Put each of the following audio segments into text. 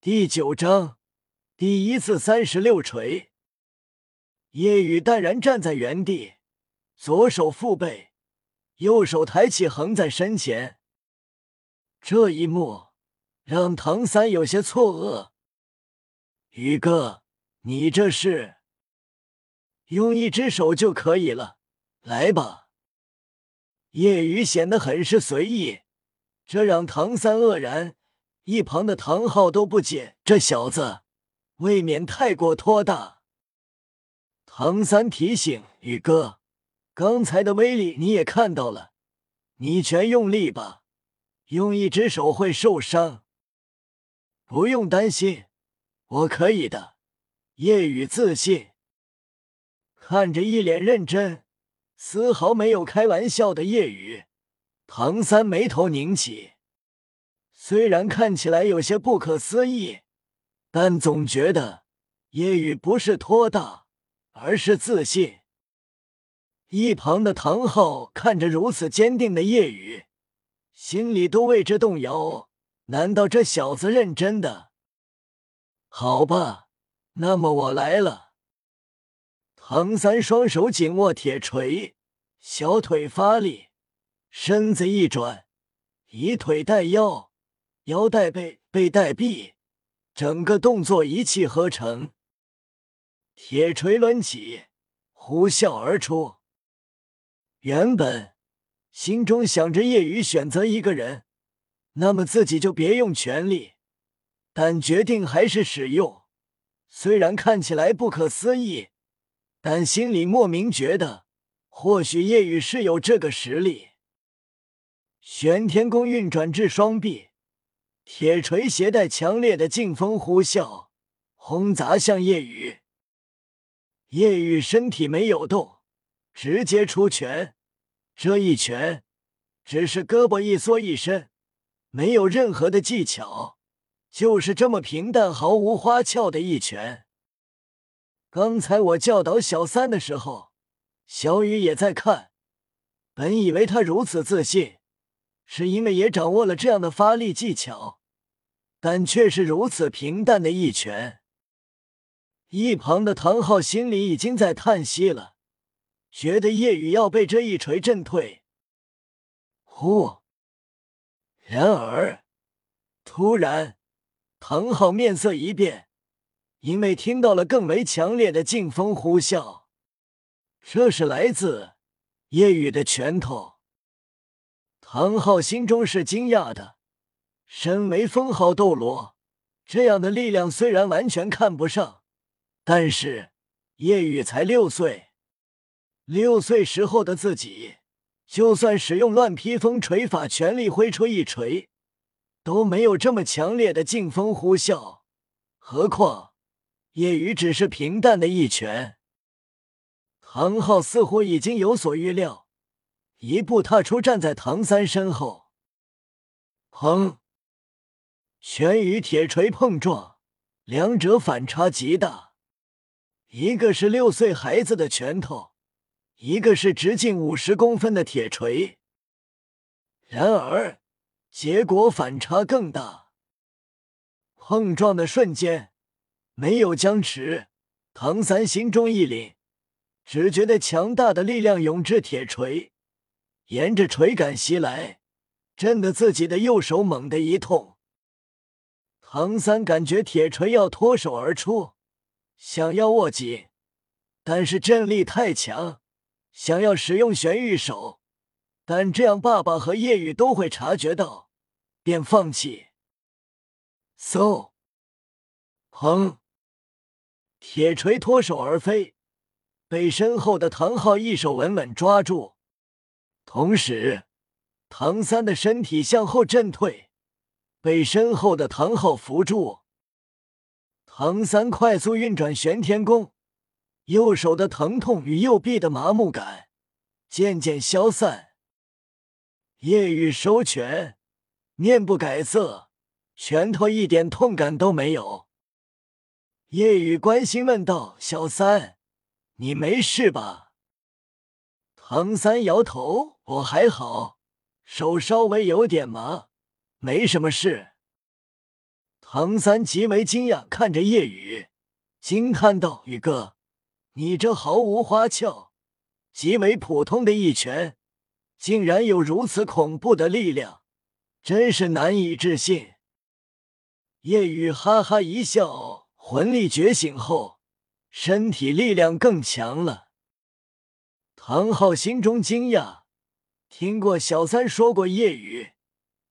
第九章第一次三十六锤。夜雨淡然站在原地，左手负背，右手抬起横在身前。这一幕让唐三有些错愕。宇哥，你这是用一只手就可以了？来吧。夜雨显得很是随意，这让唐三愕然。一旁的唐昊都不解，这小子未免太过托大。唐三提醒宇哥：“刚才的威力你也看到了，你全用力吧，用一只手会受伤。”不用担心，我可以的。夜雨自信，看着一脸认真、丝毫没有开玩笑的夜雨，唐三眉头拧起。虽然看起来有些不可思议，但总觉得叶雨不是托大，而是自信。一旁的唐昊看着如此坚定的叶雨，心里都为之动摇。难道这小子认真的？好吧，那么我来了。唐三双手紧握铁锤，小腿发力，身子一转，以腿带腰。腰带背，背带臂，整个动作一气呵成。铁锤抡起，呼啸而出。原本心中想着夜雨选择一个人，那么自己就别用全力，但决定还是使用。虽然看起来不可思议，但心里莫名觉得，或许夜雨是有这个实力。玄天功运转至双臂。铁锤携带强烈的劲风呼啸，轰砸向夜雨。夜雨身体没有动，直接出拳。这一拳只是胳膊一缩一伸，没有任何的技巧，就是这么平淡毫无花俏的一拳。刚才我教导小三的时候，小雨也在看。本以为他如此自信，是因为也掌握了这样的发力技巧。但却是如此平淡的一拳，一旁的唐昊心里已经在叹息了，觉得叶雨要被这一锤震退。呼！然而，突然，唐昊面色一变，因为听到了更为强烈的劲风呼啸，这是来自叶雨的拳头。唐昊心中是惊讶的。身为封号斗罗，这样的力量虽然完全看不上，但是叶雨才六岁，六岁时候的自己，就算使用乱披风锤法，全力挥出一锤，都没有这么强烈的劲风呼啸。何况叶雨只是平淡的一拳。唐昊似乎已经有所预料，一步踏出，站在唐三身后，砰！拳与铁锤碰撞，两者反差极大。一个是六岁孩子的拳头，一个是直径五十公分的铁锤。然而，结果反差更大。碰撞的瞬间，没有僵持。唐三心中一凛，只觉得强大的力量涌至铁锤，沿着锤杆袭来，震得自己的右手猛地一痛。唐三感觉铁锤要脱手而出，想要握紧，但是震力太强，想要使用玄玉手，但这样爸爸和叶雨都会察觉到，便放弃。嗖！砰！铁锤脱手而飞，被身后的唐昊一手稳稳抓住，同时，唐三的身体向后震退。被身后的唐昊扶住，唐三快速运转玄天功，右手的疼痛与右臂的麻木感渐渐消散。夜雨收拳，面不改色，拳头一点痛感都没有。夜雨关心问道：“小三，你没事吧？”唐三摇头：“我还好，手稍微有点麻。”没什么事。唐三极为惊讶，看着叶雨，惊叹道：“宇哥，你这毫无花俏、极为普通的一拳，竟然有如此恐怖的力量，真是难以置信。”叶雨哈哈一笑，魂力觉醒后，身体力量更强了。唐昊心中惊讶，听过小三说过，叶雨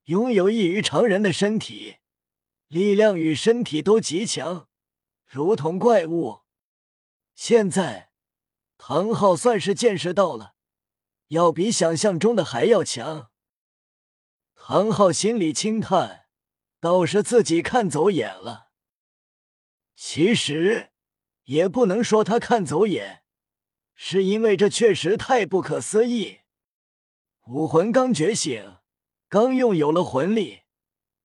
拥有异于常人的身体。力量与身体都极强，如同怪物。现在唐昊算是见识到了，要比想象中的还要强。唐昊心里轻叹，倒是自己看走眼了。其实也不能说他看走眼，是因为这确实太不可思议。武魂刚觉醒，刚拥有了魂力。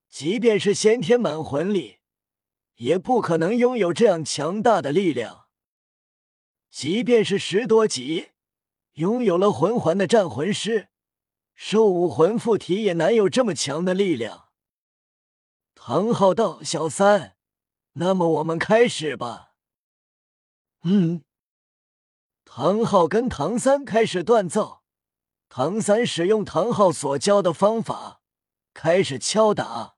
即便是先天满魂力，也不可能拥有这样强大的力量。即便是十多级，拥有了魂环的战魂师，兽武魂附体也难有这么强的力量。唐昊道：“小三，那么我们开始吧。”嗯。唐昊跟唐三开始锻造，唐三使用唐昊所教的方法，开始敲打。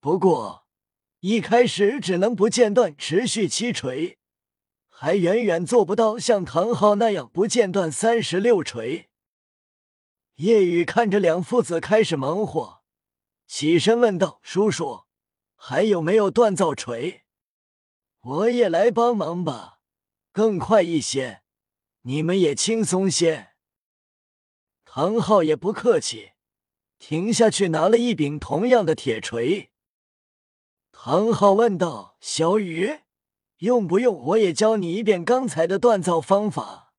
不过，一开始只能不间断持续七锤，还远远做不到像唐昊那样不间断三十六锤。夜雨看着两父子开始忙活，起身问道：“叔叔，还有没有锻造锤？我也来帮忙吧，更快一些，你们也轻松些。”唐昊也不客气，停下去拿了一柄同样的铁锤。唐昊问道：“小雨，用不用我也教你一遍刚才的锻造方法？”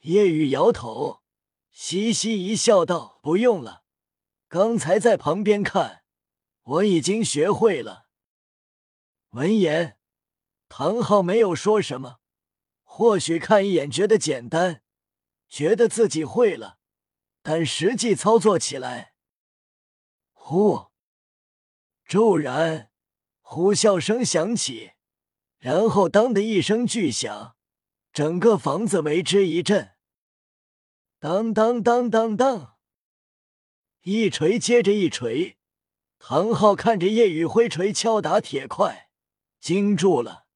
叶雨摇头，嘻嘻一笑，道：“不用了，刚才在旁边看，我已经学会了。”闻言，唐昊没有说什么，或许看一眼觉得简单，觉得自己会了，但实际操作起来，呼。骤然，呼啸声响起，然后当的一声巨响，整个房子为之一震。当当当当当，一锤接着一锤。唐昊看着叶雨挥锤敲打铁块，惊住了。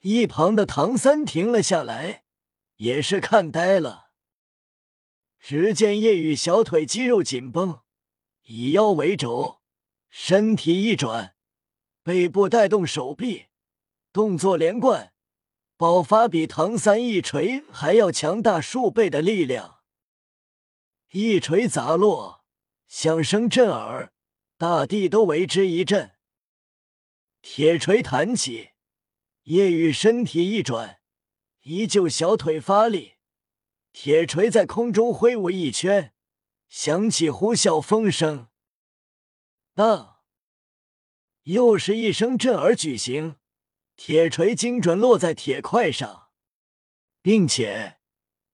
一旁的唐三停了下来，也是看呆了。只见叶雨小腿肌肉紧绷，以腰为轴。身体一转，背部带动手臂，动作连贯，爆发比唐三一锤还要强大数倍的力量。一锤砸落，响声震耳，大地都为之一震。铁锤弹起，叶雨身体一转，依旧小腿发力，铁锤在空中挥舞一圈，响起呼啸风声。当，又是一声震耳举行，铁锤精准落在铁块上，并且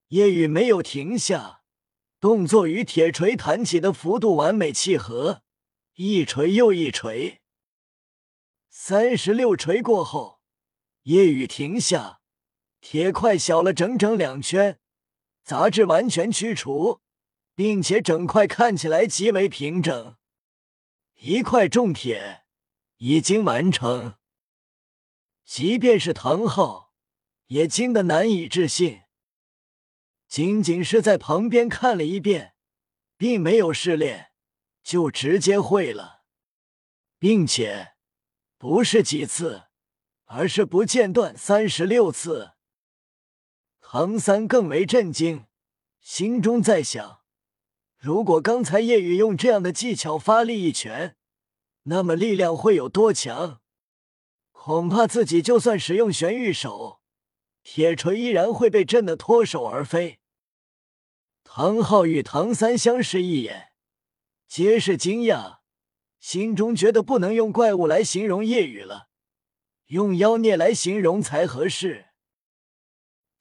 夜雨没有停下，动作与铁锤弹起的幅度完美契合，一锤又一锤。三十六锤过后，夜雨停下，铁块小了整整两圈，杂质完全去除，并且整块看起来极为平整。一块重铁已经完成，即便是唐昊也惊得难以置信。仅仅是在旁边看了一遍，并没有试炼，就直接会了，并且不是几次，而是不间断三十六次。唐三更为震惊，心中在想。如果刚才夜雨用这样的技巧发力一拳，那么力量会有多强？恐怕自己就算使用玄玉手，铁锤依然会被震得脱手而飞。唐昊与唐三相视一眼，皆是惊讶，心中觉得不能用怪物来形容夜雨了，用妖孽来形容才合适。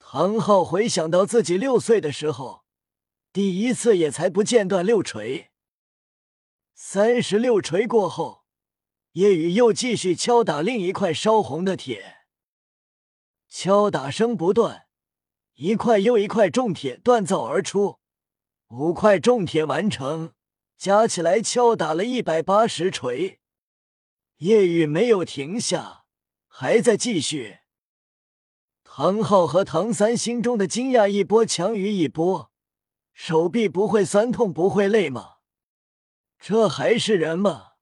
唐昊回想到自己六岁的时候。第一次也才不间断六锤，三十六锤过后，夜雨又继续敲打另一块烧红的铁，敲打声不断，一块又一块重铁锻造而出，五块重铁完成，加起来敲打了一百八十锤。夜雨没有停下，还在继续。唐昊和唐三心中的惊讶一波强于一波，手臂不会酸痛不会累吗？这还是人吗？